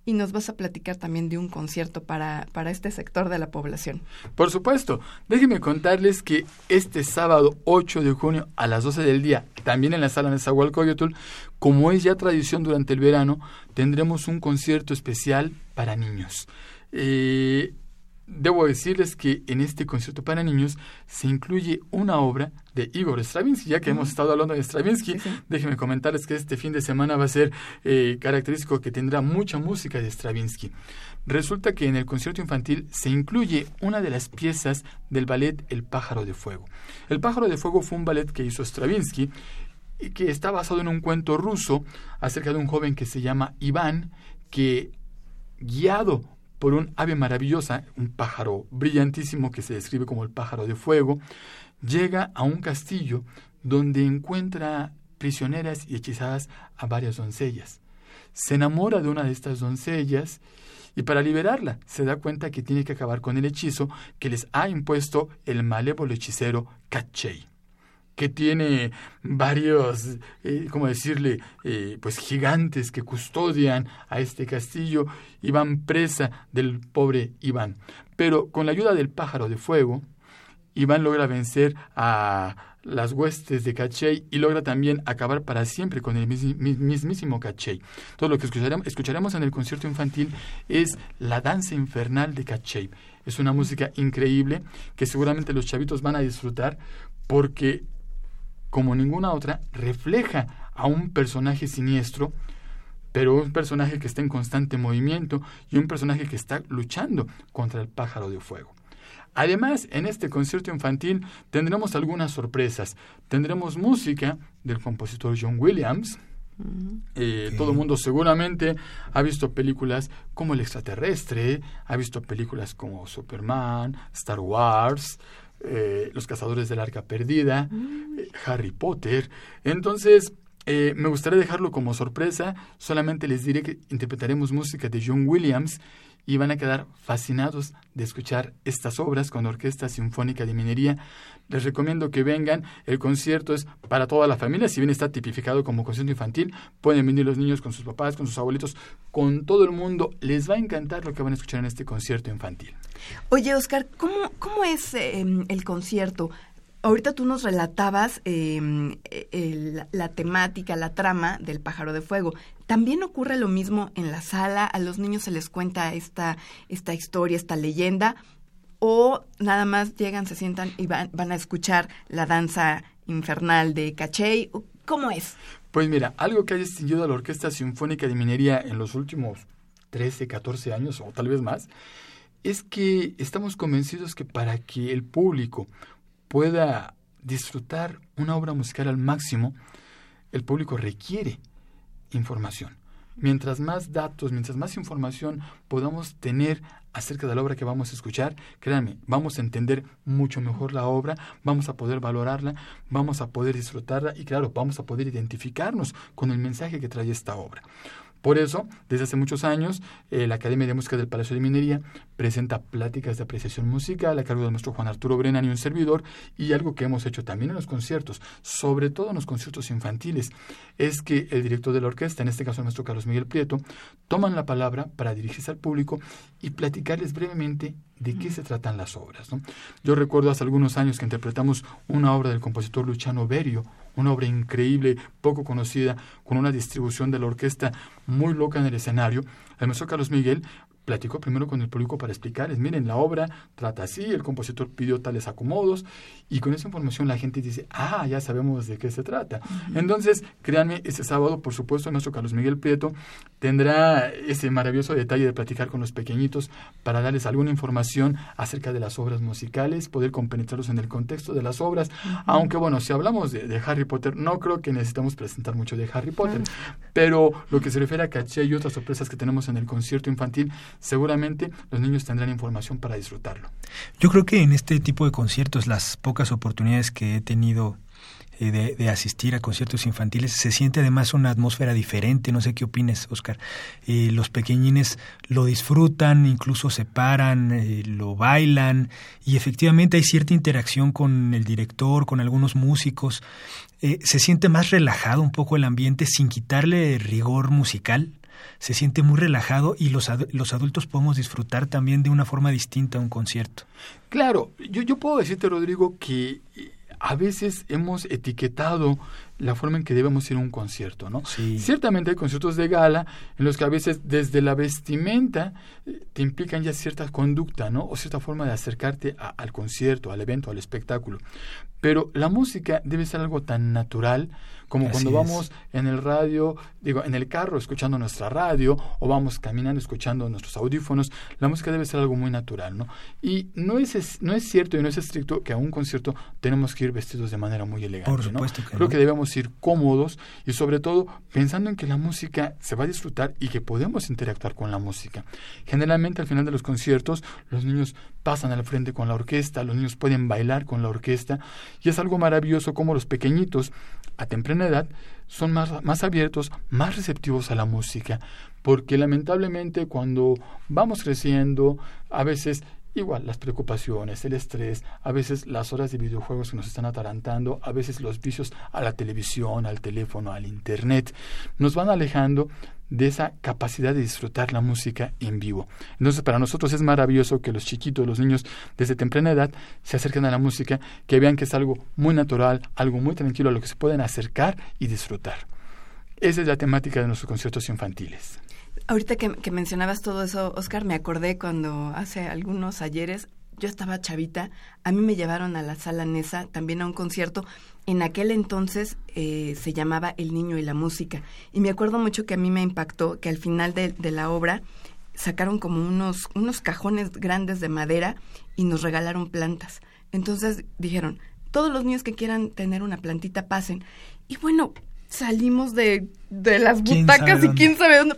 y nos vas a platicar también de un concierto para, para este sector de la población. Por supuesto. Déjenme contarles que este sábado 8 de junio a las 12 del día, también en la sala de Zahualcoyotl, como es ya tradición durante el verano, tendremos un concierto especial para niños. Eh, debo decirles que en este concierto para niños se incluye una obra de Igor Stravinsky, ya que hemos estado hablando de Stravinsky, déjenme comentarles que este fin de semana va a ser eh, característico que tendrá mucha música de Stravinsky. Resulta que en el concierto infantil se incluye una de las piezas del ballet El pájaro de fuego. El pájaro de fuego fue un ballet que hizo Stravinsky y que está basado en un cuento ruso acerca de un joven que se llama Iván, que guiado por un ave maravillosa, un pájaro brillantísimo que se describe como el pájaro de fuego, llega a un castillo donde encuentra prisioneras y hechizadas a varias doncellas. Se enamora de una de estas doncellas y para liberarla se da cuenta que tiene que acabar con el hechizo que les ha impuesto el malévolo hechicero Kachei que tiene varios, eh, ¿cómo decirle?, eh, pues gigantes que custodian a este castillo y van presa del pobre Iván. Pero con la ayuda del pájaro de fuego, Iván logra vencer a las huestes de Cachey y logra también acabar para siempre con el mismísimo Cachey. Todo lo que escucharemos, en el concierto infantil es la danza infernal de Cachey. Es una música increíble que seguramente los chavitos van a disfrutar porque como ninguna otra, refleja a un personaje siniestro, pero un personaje que está en constante movimiento y un personaje que está luchando contra el pájaro de fuego. Además, en este concierto infantil tendremos algunas sorpresas. Tendremos música del compositor John Williams. Eh, todo el mundo seguramente ha visto películas como El extraterrestre, ha visto películas como Superman, Star Wars, eh, Los Cazadores del Arca Perdida, eh, Harry Potter. Entonces, eh, me gustaría dejarlo como sorpresa. Solamente les diré que interpretaremos música de John Williams y van a quedar fascinados de escuchar estas obras con Orquesta Sinfónica de Minería. Les recomiendo que vengan. El concierto es para toda la familia. Si bien está tipificado como concierto infantil, pueden venir los niños con sus papás, con sus abuelitos, con todo el mundo. Les va a encantar lo que van a escuchar en este concierto infantil. Oye, Oscar, ¿cómo, cómo es em, el concierto? Ahorita tú nos relatabas em, la temática, la trama del pájaro de fuego. También ocurre lo mismo en la sala, a los niños se les cuenta esta, esta historia, esta leyenda, o nada más llegan, se sientan y van, van a escuchar la danza infernal de Caché? ¿Cómo es? Pues mira, algo que ha distinguido a la Orquesta Sinfónica de Minería en los últimos 13, 14 años o tal vez más, es que estamos convencidos que para que el público pueda disfrutar una obra musical al máximo, el público requiere información. Mientras más datos, mientras más información podamos tener acerca de la obra que vamos a escuchar, créanme, vamos a entender mucho mejor la obra, vamos a poder valorarla, vamos a poder disfrutarla y claro, vamos a poder identificarnos con el mensaje que trae esta obra. Por eso, desde hace muchos años, eh, la Academia de Música del Palacio de Minería presenta pláticas de apreciación musical a cargo de nuestro Juan Arturo Brennan y un servidor, y algo que hemos hecho también en los conciertos, sobre todo en los conciertos infantiles, es que el director de la orquesta, en este caso nuestro Carlos Miguel Prieto, toman la palabra para dirigirse al público y platicarles brevemente de qué se tratan las obras. Yo recuerdo hace algunos años que interpretamos una obra del compositor Luciano Berio, una obra increíble, poco conocida, con una distribución de la orquesta muy loca en el escenario. El maestro Carlos Miguel platicó primero con el público para explicarles, miren, la obra trata así, el compositor pidió tales acomodos y con esa información la gente dice, ah, ya sabemos de qué se trata. Entonces, créanme, este sábado, por supuesto, nuestro Carlos Miguel Prieto tendrá ese maravilloso detalle de platicar con los pequeñitos para darles alguna información acerca de las obras musicales, poder compenetrarlos en el contexto de las obras, aunque bueno, si hablamos de, Harry Potter, no creo que necesitamos presentar mucho de Harry Potter, pero lo que se refiere a Caché y otras sorpresas que tenemos en el concierto infantil, seguramente los niños tendrán información para disfrutarlo. Yo creo que en este tipo de conciertos, las pocas oportunidades que he tenido eh, de, asistir a conciertos infantiles, se siente además una atmósfera diferente. No sé qué opines, Oscar. Eh, los pequeñines lo disfrutan, incluso se paran, eh, lo bailan y efectivamente hay cierta interacción con el director, con algunos músicos. se siente más relajado un poco el ambiente sin quitarle rigor musical se siente muy relajado y los, los adultos podemos disfrutar también de una forma distinta un concierto. Claro, yo, yo puedo decirte, Rodrigo, que a veces hemos etiquetado la forma en que debemos ir a un concierto, ¿no? Sí. Ciertamente hay conciertos de gala en los que a veces desde la vestimenta eh, te implican ya cierta conducta, ¿no? O cierta forma de acercarte al concierto, al evento, al espectáculo. Pero la música debe ser algo tan natural como cuando vamos en el radio, digo, en el carro escuchando nuestra radio o vamos caminando escuchando nuestros audífonos, la música debe ser algo muy natural, ¿no? Y no es, no es cierto y no es estricto que a un concierto tenemos que ir vestidos de manera muy elegante, Por supuesto Que Creo que debemos ir cómodos y sobre todo pensando en que la música se va a disfrutar y que podemos interactuar con la música. Generalmente al final de los conciertos los niños pasan al frente con la orquesta, los niños pueden bailar con la orquesta y es algo maravilloso como los pequeñitos a temprana edad son más, más abiertos, más receptivos a la música, porque lamentablemente cuando vamos creciendo, a veces Igual, las preocupaciones, el estrés, a veces las horas de videojuegos que nos están atarantando, a veces los vicios a la televisión, al teléfono, al internet, nos van alejando de esa capacidad de disfrutar la música en vivo. Entonces, para nosotros es maravilloso que los chiquitos, los niños, desde temprana edad, se acerquen a la música, que vean que es algo muy natural, algo muy tranquilo a lo que se pueden acercar y disfrutar. Esa es la temática de nuestros conciertos infantiles. Ahorita que, que mencionabas todo eso, Oscar, me acordé cuando hace algunos ayeres yo estaba chavita, a mí me llevaron a la sala Nesa también a un concierto en aquel entonces eh, se llamaba El Niño y la Música. Y me acuerdo mucho que a mí me impactó que al final de, la obra sacaron como unos, unos cajones grandes de madera y nos regalaron plantas. Entonces dijeron, todos los niños que quieran tener una plantita pasen. Y bueno, salimos de, de las butacas y quién sabe dónde.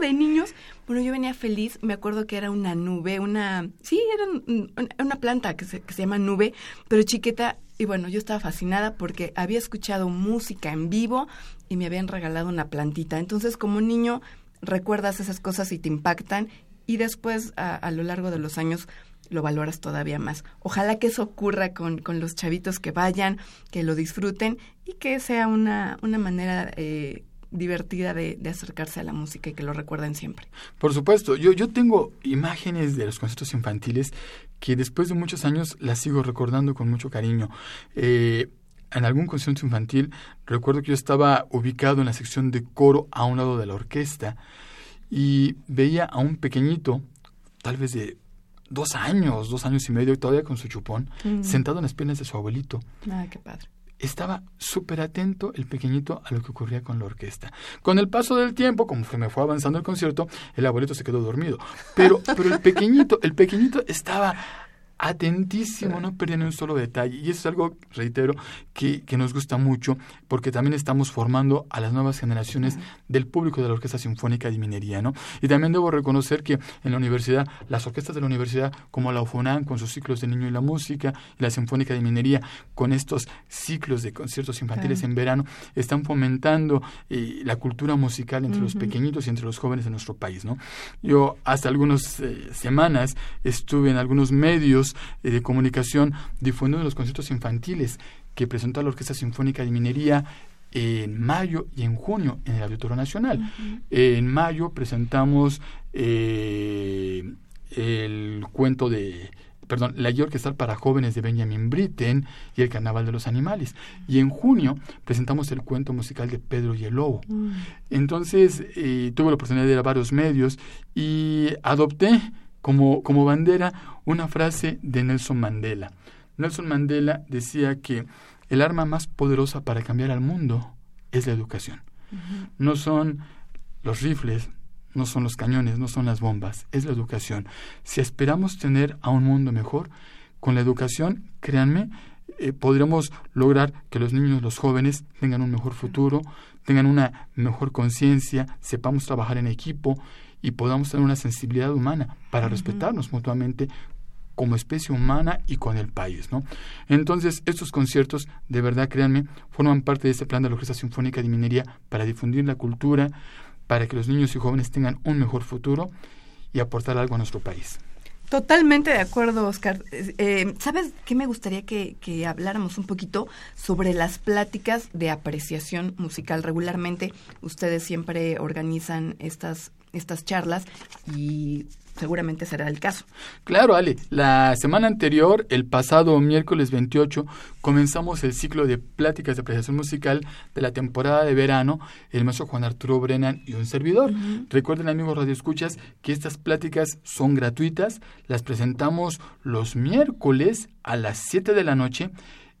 De niños. Bueno, yo venía feliz, me acuerdo que era una nube, una... Sí, era una planta que se, que se llama nube, pero chiquita y bueno, yo estaba fascinada porque había escuchado música en vivo y me habían regalado una plantita. Entonces, como niño, recuerdas esas cosas y te impactan y después, a, lo largo de los años, lo valoras todavía más. Ojalá que eso ocurra con, con los chavitos que vayan, que lo disfruten y que sea una, una manera eh, divertida de, de, acercarse a la música y que lo recuerden siempre. Por supuesto, yo, yo tengo imágenes de los conciertos infantiles que después de muchos años las sigo recordando con mucho cariño. Eh, en algún concierto infantil recuerdo que yo estaba ubicado en la sección de coro a un lado de la orquesta y veía a un pequeñito, tal vez de dos años, dos años y medio, todavía con su chupón, sentado en las piernas de su abuelito. Ah, qué padre estaba súper atento el pequeñito a lo que ocurría con la orquesta. Con el paso del tiempo, como me fue avanzando el concierto, el abuelito se quedó dormido. Pero, pero el pequeñito, el pequeñito estaba atentísimo, no perdía ni un solo detalle. Y eso es algo, reitero, que, que, nos gusta mucho, porque también estamos formando a las nuevas generaciones del público de la Orquesta Sinfónica de Minería, ¿no? Y también debo reconocer que en la universidad, las orquestas de la universidad, como la UFONAM, con sus ciclos de niño y la música, y la Sinfónica de Minería, con estos ciclos de conciertos infantiles en verano, están fomentando eh, la cultura musical entre los pequeñitos y entre los jóvenes de nuestro país, ¿no? Yo hasta algunas eh, semanas estuve en algunos medios eh, de comunicación difundiendo los conciertos infantiles que presentó la Orquesta Sinfónica de Minería en mayo y en junio en el Auditorio Nacional. En mayo presentamos eh, el cuento de perdón, la guía orquestal para jóvenes de Benjamin Britten y el Carnaval de los Animales. Y en junio presentamos el cuento musical de Pedro y el Lobo. Mm. Entonces eh, tuve la oportunidad de ir a varios medios y adopté como, como bandera una frase de Nelson Mandela. Nelson Mandela decía que el arma más poderosa para cambiar al mundo es la educación. No son los rifles, no son los cañones, no son las bombas, es la educación. Si esperamos tener a un mundo mejor, con la educación, créanme, eh, podremos lograr que los niños, los jóvenes tengan un mejor futuro, tengan una mejor conciencia, sepamos trabajar en equipo y podamos tener una sensibilidad humana para respetarnos mutuamente como especie humana y con el país, ¿no? Entonces, estos conciertos, de verdad, créanme, forman parte de este plan de la Orquesta Sinfónica de Minería para difundir la cultura, para que los niños y jóvenes tengan un mejor futuro y aportar algo a nuestro país. Totalmente de acuerdo, Oscar. Eh, ¿Sabes qué me gustaría que, que, habláramos un poquito sobre las pláticas de apreciación musical? Regularmente ustedes siempre organizan estas estas charlas y seguramente será el caso. Claro, Ale. La semana anterior, el pasado miércoles 28, comenzamos el ciclo de pláticas de apreciación musical de la temporada de verano, el maestro Juan Arturo Brennan y un servidor. Recuerden, amigos radioescuchas, que estas pláticas son gratuitas. Las presentamos los miércoles a las 7 de la noche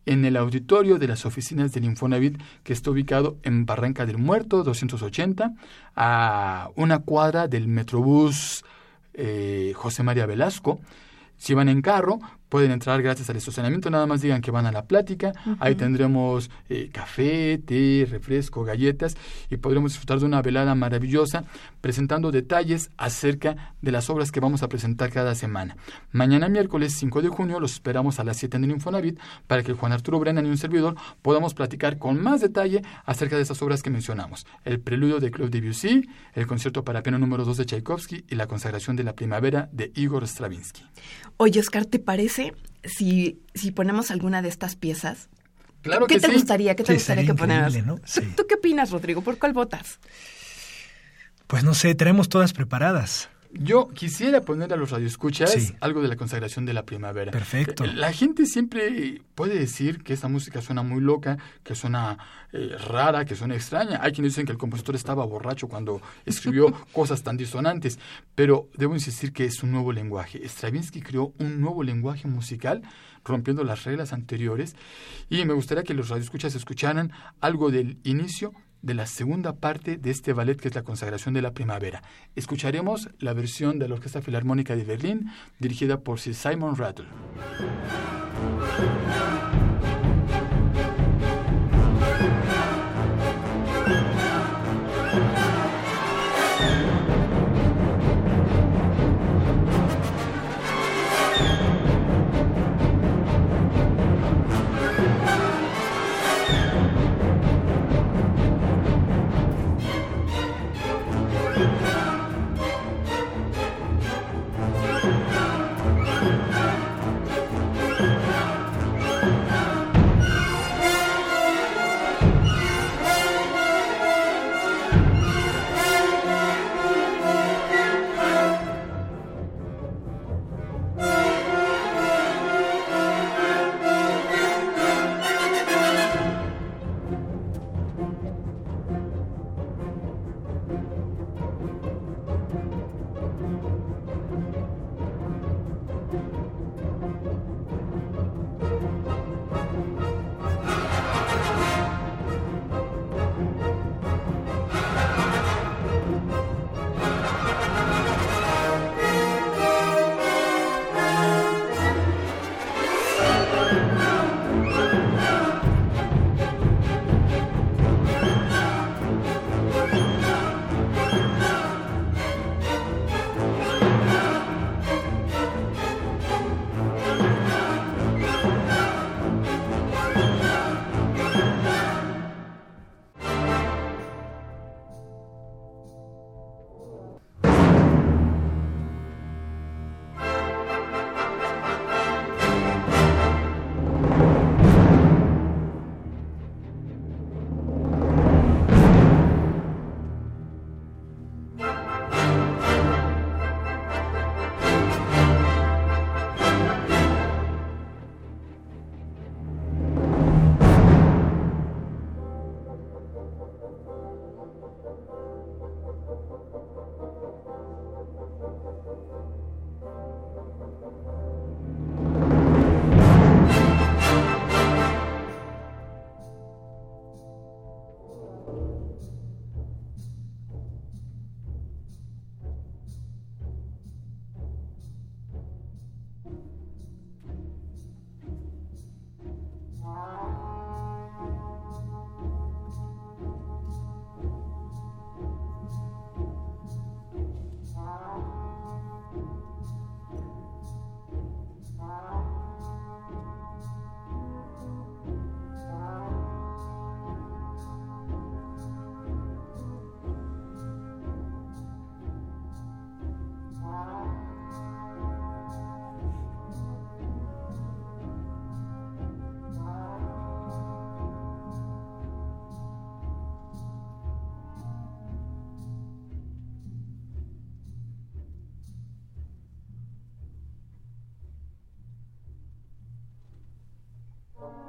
en el auditorio de las oficinas del Infonavit, que está ubicado en Barranca del Muerto, 280, a una cuadra del Metrobús eh, José María Velasco. Si van en carro, pueden entrar gracias al estacionamiento, nada más digan que van a la plática, ahí tendremos eh, café, té, refresco, galletas y podremos disfrutar de una velada maravillosa presentando detalles acerca de las obras que vamos a presentar cada semana. Mañana miércoles 5 de junio los esperamos a las 7 en el Infonavit para que Juan Arturo Brennan y un servidor podamos platicar con más detalle acerca de esas obras que mencionamos. El preludio de Claude Debussy, el concierto para piano número 2 de Tchaikovsky y la consagración de la primavera de Igor Stravinsky. Oye, Oscar, ¿te parece si, si ponemos alguna de estas piezas? Claro ¿Qué te gustaría? ¿Qué te gustaría que ponemos? Sí. ¿Tú, qué opinas, Rodrigo? ¿Por cuál votas? Pues no sé, tenemos todas preparadas. Yo quisiera poner a los radioescuchas algo de la consagración de la primavera. Perfecto. Eh, la gente siempre puede decir que esta música suena muy loca, que suena eh, rara, que suena extraña. Hay quienes dicen que el compositor estaba borracho cuando escribió cosas tan disonantes, pero debo insistir que es un nuevo lenguaje. Stravinsky creó un nuevo lenguaje musical rompiendo las reglas anteriores y me gustaría que los radioescuchas escucharan algo del inicio de la segunda parte de este ballet que es la consagración de la primavera. Escucharemos la versión de la Orquesta Filarmónica de Berlín dirigida por Sir Simon Rattle.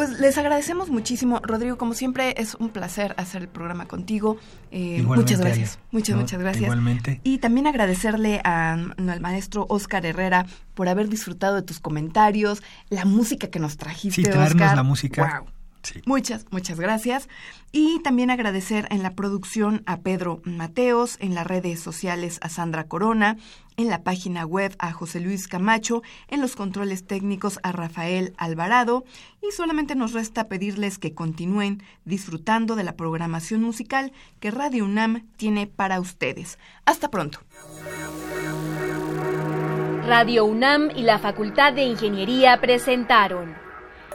Pues les agradecemos muchísimo. Rodrigo, como siempre, es un placer hacer el programa contigo. Eh, muchas gracias. Muchas, muchas gracias. Igualmente. Y también agradecerle al maestro Oscar Herrera por haber disfrutado de tus comentarios, la música que nos trajiste, sí, traernos la música. Wow. Muchas, muchas gracias. Y también agradecer en la producción a Pedro Mateos, en las redes sociales a Sandra Corona, en la página web a José Luis Camacho, en los controles técnicos a Rafael Alvarado. Y solamente nos resta pedirles que continúen disfrutando de la programación musical que Radio UNAM tiene para ustedes. Hasta pronto. Radio UNAM y la Facultad de Ingeniería presentaron